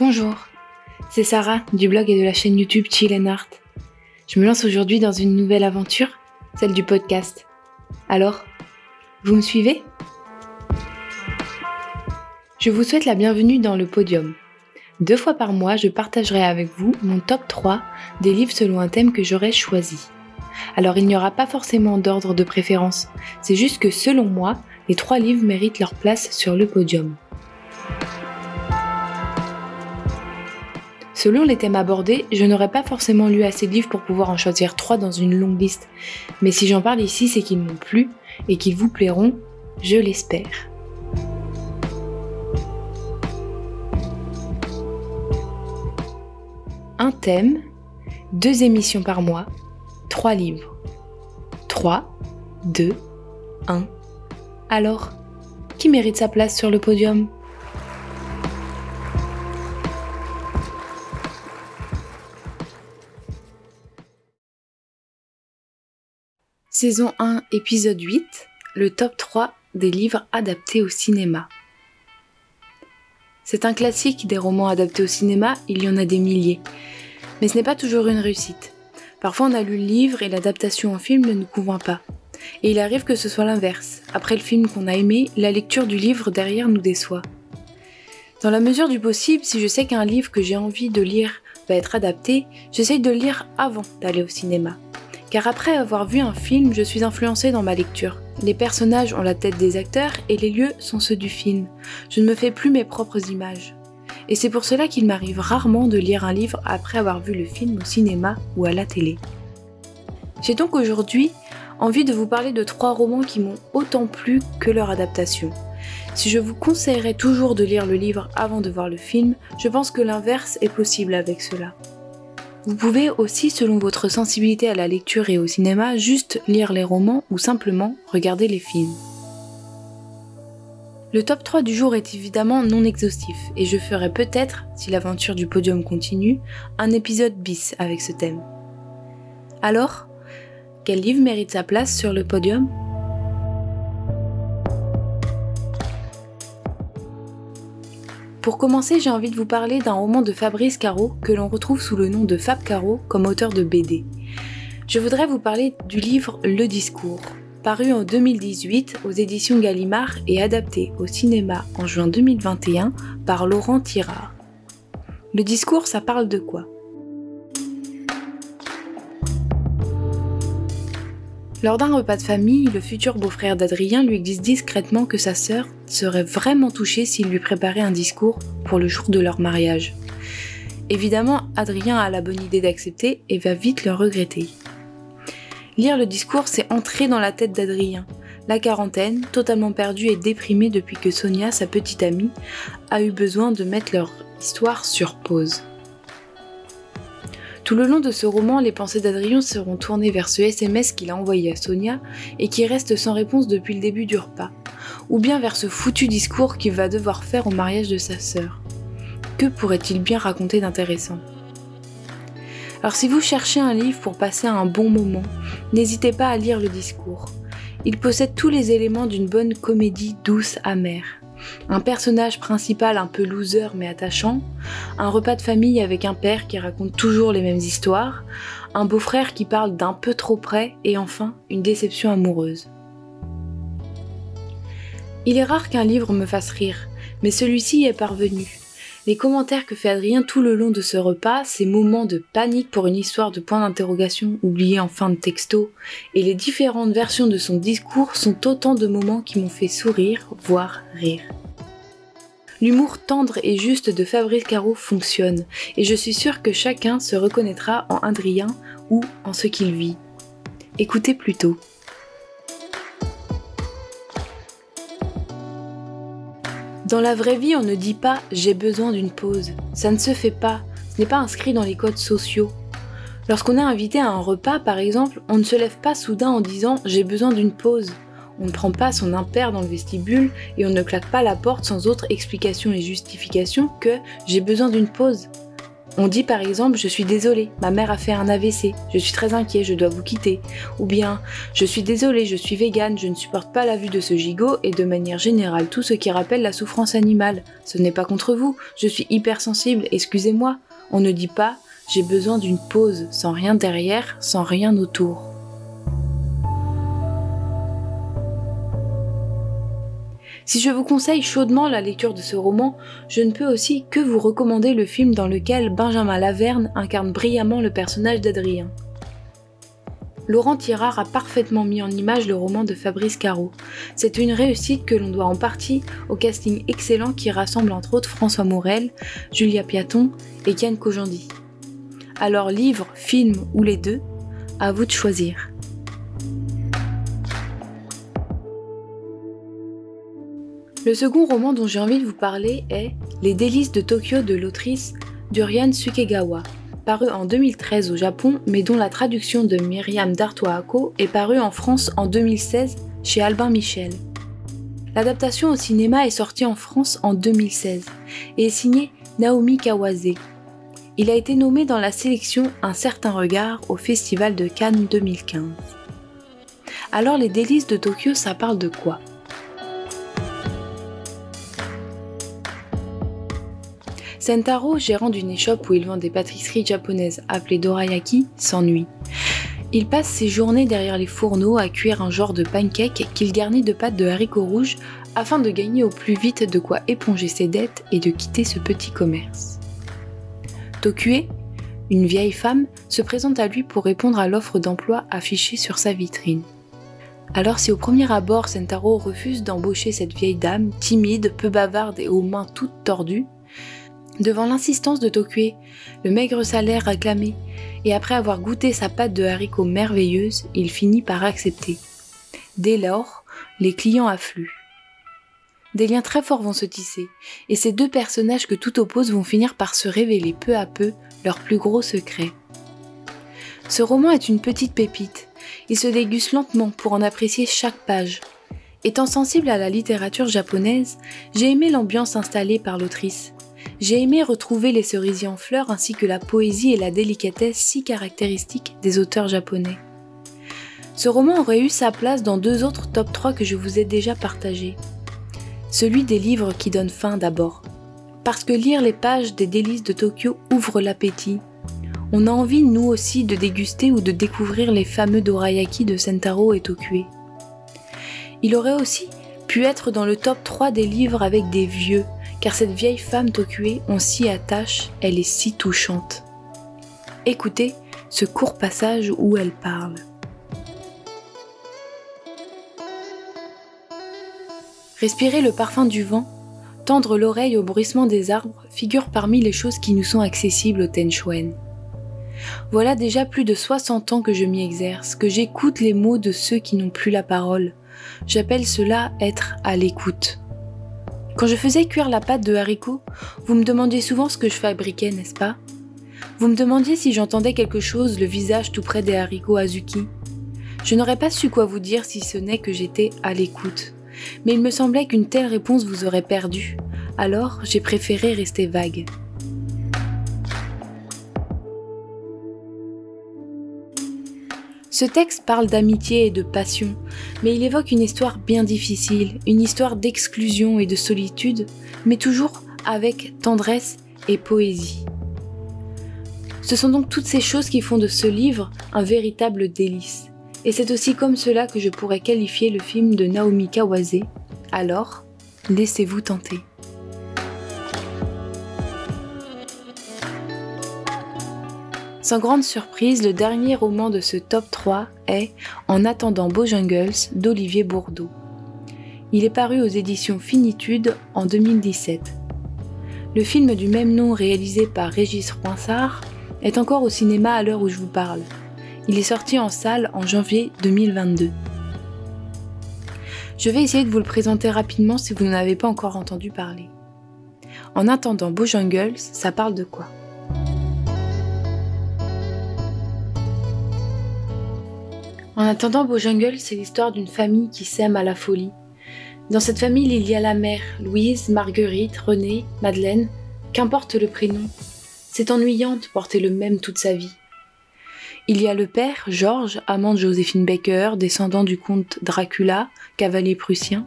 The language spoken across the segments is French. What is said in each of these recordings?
Bonjour, c'est Sarah du blog et de la chaîne YouTube Chill and Art. Je me lance aujourd'hui dans une nouvelle aventure, celle du podcast. Alors, vous me suivez? Je vous souhaite la bienvenue dans le podium. Deux fois par mois, je partagerai avec vous mon top 3 des livres selon un thème que j'aurais choisi. Alors il n'y aura pas forcément d'ordre de préférence, c'est juste que selon moi, les trois livres méritent leur place sur le podium. Selon les thèmes abordés, je n'aurais pas forcément lu assez de livres pour pouvoir en choisir trois dans une longue liste, mais si j'en parle ici, c'est qu'ils m'ont plu et qu'ils vous plairont, je l'espère. Un thème, deux émissions par mois, trois livres. 3, 2, 1. Alors, qui mérite sa place sur le podium? Saison 1, épisode 8, le top 3 des livres adaptés au cinéma. C'est un classique des romans adaptés au cinéma, il y en a des milliers. Mais ce n'est pas toujours une réussite. Parfois on a lu le livre et l'adaptation en film ne nous convainc pas. Et il arrive que ce soit l'inverse. Après le film qu'on a aimé, la lecture du livre derrière nous déçoit. Dans la mesure du possible, si je sais qu'un livre que j'ai envie de lire va être adapté, j'essaye de le lire avant d'aller au cinéma car après avoir vu un film, je suis influencée dans ma lecture. Les personnages ont la tête des acteurs et les lieux sont ceux du film. Je ne me fais plus mes propres images. Et c'est pour cela qu'il m'arrive rarement de lire un livre après avoir vu le film au cinéma ou à la télé. J'ai donc aujourd'hui envie de vous parler de trois romans qui m'ont autant plu que leur adaptation. Si je vous conseillerais toujours de lire le livre avant de voir le film, je pense que l'inverse est possible avec cela. Vous pouvez aussi, selon votre sensibilité à la lecture et au cinéma, juste lire les romans ou simplement regarder les films. Le top 3 du jour est évidemment non exhaustif et je ferai peut-être, si l'aventure du podium continue, un épisode bis avec ce thème. Alors, quel livre mérite sa place sur le podium? Pour commencer, j'ai envie de vous parler d'un roman de Fabrice Caro que l'on retrouve sous le nom de Fab Caro comme auteur de BD. Je voudrais vous parler du livre Le Discours, paru en 2018 aux éditions Gallimard et adapté au cinéma en juin 2021 par Laurent Tirard. Le discours, ça parle de quoi? Lors d'un repas de famille, le futur beau-frère d'Adrien lui dit discrètement que sa sœur serait vraiment touchée s'il lui préparait un discours pour le jour de leur mariage. Évidemment, Adrien a la bonne idée d'accepter et va vite le regretter. Lire le discours, c'est entrer dans la tête d'Adrien. La quarantaine, totalement perdue et déprimée depuis que Sonia, sa petite amie, a eu besoin de mettre leur histoire sur pause. Tout le long de ce roman, les pensées d'Adrien seront tournées vers ce SMS qu'il a envoyé à Sonia et qui reste sans réponse depuis le début du repas, ou bien vers ce foutu discours qu'il va devoir faire au mariage de sa sœur. Que pourrait-il bien raconter d'intéressant? Alors si vous cherchez un livre pour passer un bon moment, n'hésitez pas à lire le discours. Il possède tous les éléments d'une bonne comédie douce amère un personnage principal un peu loser mais attachant, un repas de famille avec un père qui raconte toujours les mêmes histoires, un beau-frère qui parle d'un peu trop près et enfin une déception amoureuse. Il est rare qu'un livre me fasse rire, mais celui-ci est parvenu. Les commentaires que fait Adrien tout le long de ce repas, ces moments de panique pour une histoire de point d'interrogation oubliée en fin de texto, et les différentes versions de son discours sont autant de moments qui m'ont fait sourire, voire rire. L'humour tendre et juste de Fabrice Caro fonctionne, et je suis sûre que chacun se reconnaîtra en Adrien ou en ce qu'il vit. Écoutez plutôt. Dans la vraie vie, on ne dit pas j'ai besoin d'une pause. Ça ne se fait pas. Ce n'est pas inscrit dans les codes sociaux. Lorsqu'on est invité à un repas, par exemple, on ne se lève pas soudain en disant j'ai besoin d'une pause. On ne prend pas son impair dans le vestibule et on ne claque pas la porte sans autre explication et justification que j'ai besoin d'une pause. On dit par exemple Je suis désolé, ma mère a fait un AVC, je suis très inquiet, je dois vous quitter. Ou bien Je suis désolé, je suis végane, je ne supporte pas la vue de ce gigot et de manière générale tout ce qui rappelle la souffrance animale. Ce n'est pas contre vous, je suis hypersensible, excusez-moi. On ne dit pas J'ai besoin d'une pause, sans rien derrière, sans rien autour. Si je vous conseille chaudement la lecture de ce roman, je ne peux aussi que vous recommander le film dans lequel Benjamin Laverne incarne brillamment le personnage d'Adrien. Laurent Tirard a parfaitement mis en image le roman de Fabrice Caro. C'est une réussite que l'on doit en partie au casting excellent qui rassemble entre autres François Morel, Julia Piaton et Kian Kojandi. Alors livre, film ou les deux, à vous de choisir. Le second roman dont j'ai envie de vous parler est Les délices de Tokyo de l'autrice Durian Sukegawa, paru en 2013 au Japon, mais dont la traduction de Myriam Dartoako est parue en France en 2016 chez Albin Michel. L'adaptation au cinéma est sortie en France en 2016 et est signée Naomi Kawase. Il a été nommé dans la sélection Un certain regard au Festival de Cannes 2015. Alors les délices de Tokyo, ça parle de quoi? Sentaro, gérant d'une échoppe où il vend des pâtisseries japonaises appelées dorayaki, s'ennuie. Il passe ses journées derrière les fourneaux à cuire un genre de pancake qu'il garnit de pâte de haricots rouges afin de gagner au plus vite de quoi éponger ses dettes et de quitter ce petit commerce. Tokue, une vieille femme, se présente à lui pour répondre à l'offre d'emploi affichée sur sa vitrine. Alors si au premier abord Sentaro refuse d'embaucher cette vieille dame, timide, peu bavarde et aux mains toutes tordues, Devant l'insistance de Tokue, le maigre salaire réclamé, et après avoir goûté sa pâte de haricots merveilleuse, il finit par accepter. Dès lors, les clients affluent. Des liens très forts vont se tisser, et ces deux personnages que tout oppose vont finir par se révéler peu à peu leurs plus gros secrets. Ce roman est une petite pépite, il se déguste lentement pour en apprécier chaque page. Étant sensible à la littérature japonaise, j'ai aimé l'ambiance installée par l'autrice, j'ai aimé retrouver les cerisiers en fleurs ainsi que la poésie et la délicatesse si caractéristiques des auteurs japonais. Ce roman aurait eu sa place dans deux autres top 3 que je vous ai déjà partagés. Celui des livres qui donnent faim d'abord. Parce que lire les pages des délices de Tokyo ouvre l'appétit. On a envie, nous aussi, de déguster ou de découvrir les fameux dorayaki de Sentaro et Tokue. Il aurait aussi pu être dans le top 3 des livres avec des vieux, car cette vieille femme Tokue, on s'y attache, elle est si touchante. Écoutez ce court passage où elle parle. Respirer le parfum du vent, tendre l'oreille au bruissement des arbres figure parmi les choses qui nous sont accessibles au Tenshuen. Voilà déjà plus de 60 ans que je m'y exerce, que j'écoute les mots de ceux qui n'ont plus la parole. J'appelle cela être à l'écoute. Quand je faisais cuire la pâte de haricots, vous me demandiez souvent ce que je fabriquais, n'est-ce pas? Vous me demandiez si j'entendais quelque chose, le visage tout près des haricots Azuki. Je n'aurais pas su quoi vous dire si ce n'est que j'étais à l'écoute. Mais il me semblait qu'une telle réponse vous aurait perdu. Alors, j'ai préféré rester vague. Ce texte parle d'amitié et de passion, mais il évoque une histoire bien difficile, une histoire d'exclusion et de solitude, mais toujours avec tendresse et poésie. Ce sont donc toutes ces choses qui font de ce livre un véritable délice. Et c'est aussi comme cela que je pourrais qualifier le film de Naomi Kawase. Alors, laissez-vous tenter. Sans grande surprise, le dernier roman de ce top 3 est En attendant Bojangles d'Olivier Bourdeau. Il est paru aux éditions Finitude en 2017. Le film du même nom réalisé par Régis Roinsard est encore au cinéma à l'heure où je vous parle. Il est sorti en salle en janvier 2022. Je vais essayer de vous le présenter rapidement si vous n'en avez pas encore entendu parler. En attendant Bojangles, ça parle de quoi? En attendant Jungle, c'est l'histoire d'une famille qui s'aime à la folie. Dans cette famille, il y a la mère, Louise, Marguerite, Renée, Madeleine, qu'importe le prénom. C'est ennuyant de porter le même toute sa vie. Il y a le père, Georges, amant de Joséphine Baker, descendant du comte Dracula, cavalier prussien,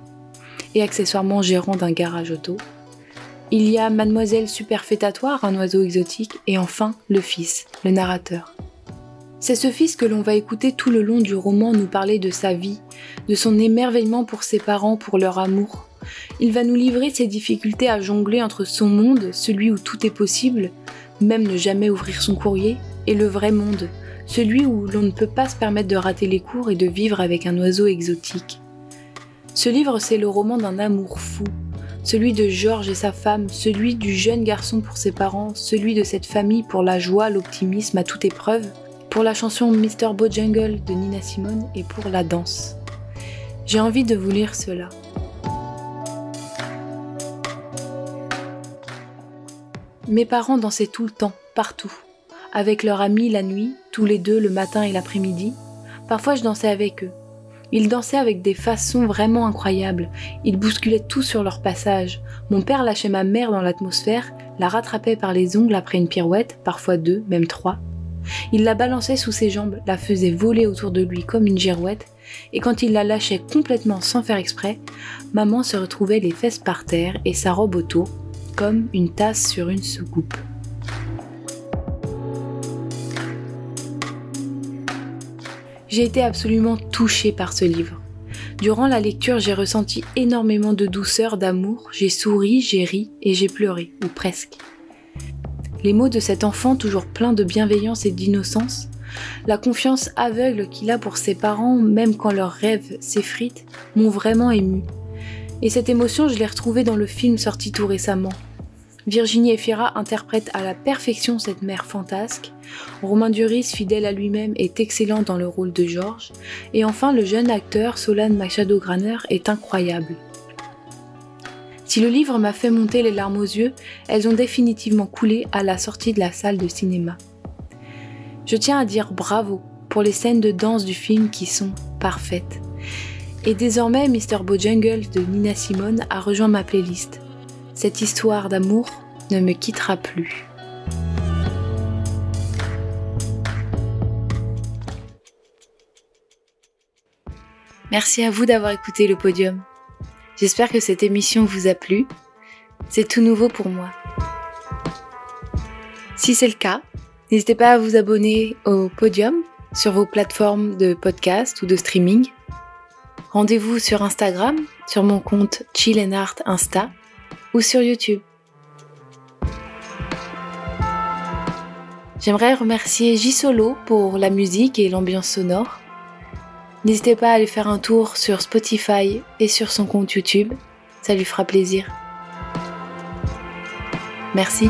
et accessoirement gérant d'un garage auto. Il y a Mademoiselle Superfétatoire, un oiseau exotique, et enfin le fils, le narrateur. C'est ce fils que l'on va écouter tout le long du roman nous parler de sa vie, de son émerveillement pour ses parents, pour leur amour. Il va nous livrer ses difficultés à jongler entre son monde, celui où tout est possible, même ne jamais ouvrir son courrier, et le vrai monde, celui où l'on ne peut pas se permettre de rater les cours et de vivre avec un oiseau exotique. Ce livre, c'est le roman d'un amour fou, celui de Georges et sa femme, celui du jeune garçon pour ses parents, celui de cette famille pour la joie, l'optimisme à toute épreuve, pour la chanson Mr. Bojangles de Nina Simone et pour la danse. J'ai envie de vous lire cela. Mes parents dansaient tout le temps, partout, avec leurs amis la nuit, tous les deux le matin et l'après-midi. Parfois je dansais avec eux. Ils dansaient avec des façons vraiment incroyables. Ils bousculaient tout sur leur passage. Mon père lâchait ma mère dans l'atmosphère, la rattrapait par les ongles après une pirouette, parfois deux, même trois. Il la balançait sous ses jambes, la faisait voler autour de lui comme une girouette, et quand il la lâchait complètement sans faire exprès, maman se retrouvait les fesses par terre et sa robe autour, comme une tasse sur une soucoupe. J'ai été absolument touchée par ce livre. Durant la lecture, j'ai ressenti énormément de douceur, d'amour, j'ai souri, j'ai ri et j'ai pleuré, ou presque les mots de cet enfant toujours plein de bienveillance et d'innocence, la confiance aveugle qu'il a pour ses parents, même quand leurs rêves s'effritent, m'ont vraiment ému. Et cette émotion, je l'ai retrouvée dans le film sorti tout récemment. Virginie Efira interprète à la perfection cette mère fantasque. Romain Duris, fidèle à lui-même, est excellent dans le rôle de Georges. Et enfin, le jeune acteur Solane Machado Graner est incroyable. Si le livre m'a fait monter les larmes aux yeux, elles ont définitivement coulé à la sortie de la salle de cinéma. Je tiens à dire bravo pour les scènes de danse du film qui sont parfaites. Et désormais, Mr. Bojangles de Nina Simone a rejoint ma playlist. Cette histoire d'amour ne me quittera plus. Merci à vous d'avoir écouté le podium. J'espère que cette émission vous a plu. C'est tout nouveau pour moi. Si c'est le cas, n'hésitez pas à vous abonner au podium sur vos plateformes de podcast ou de streaming. Rendez-vous sur Instagram, sur mon compte Chill Art Insta ou sur YouTube. J'aimerais remercier J Solo pour la musique et l'ambiance sonore. N'hésitez pas à aller faire un tour sur Spotify et sur son compte YouTube, ça lui fera plaisir. Merci.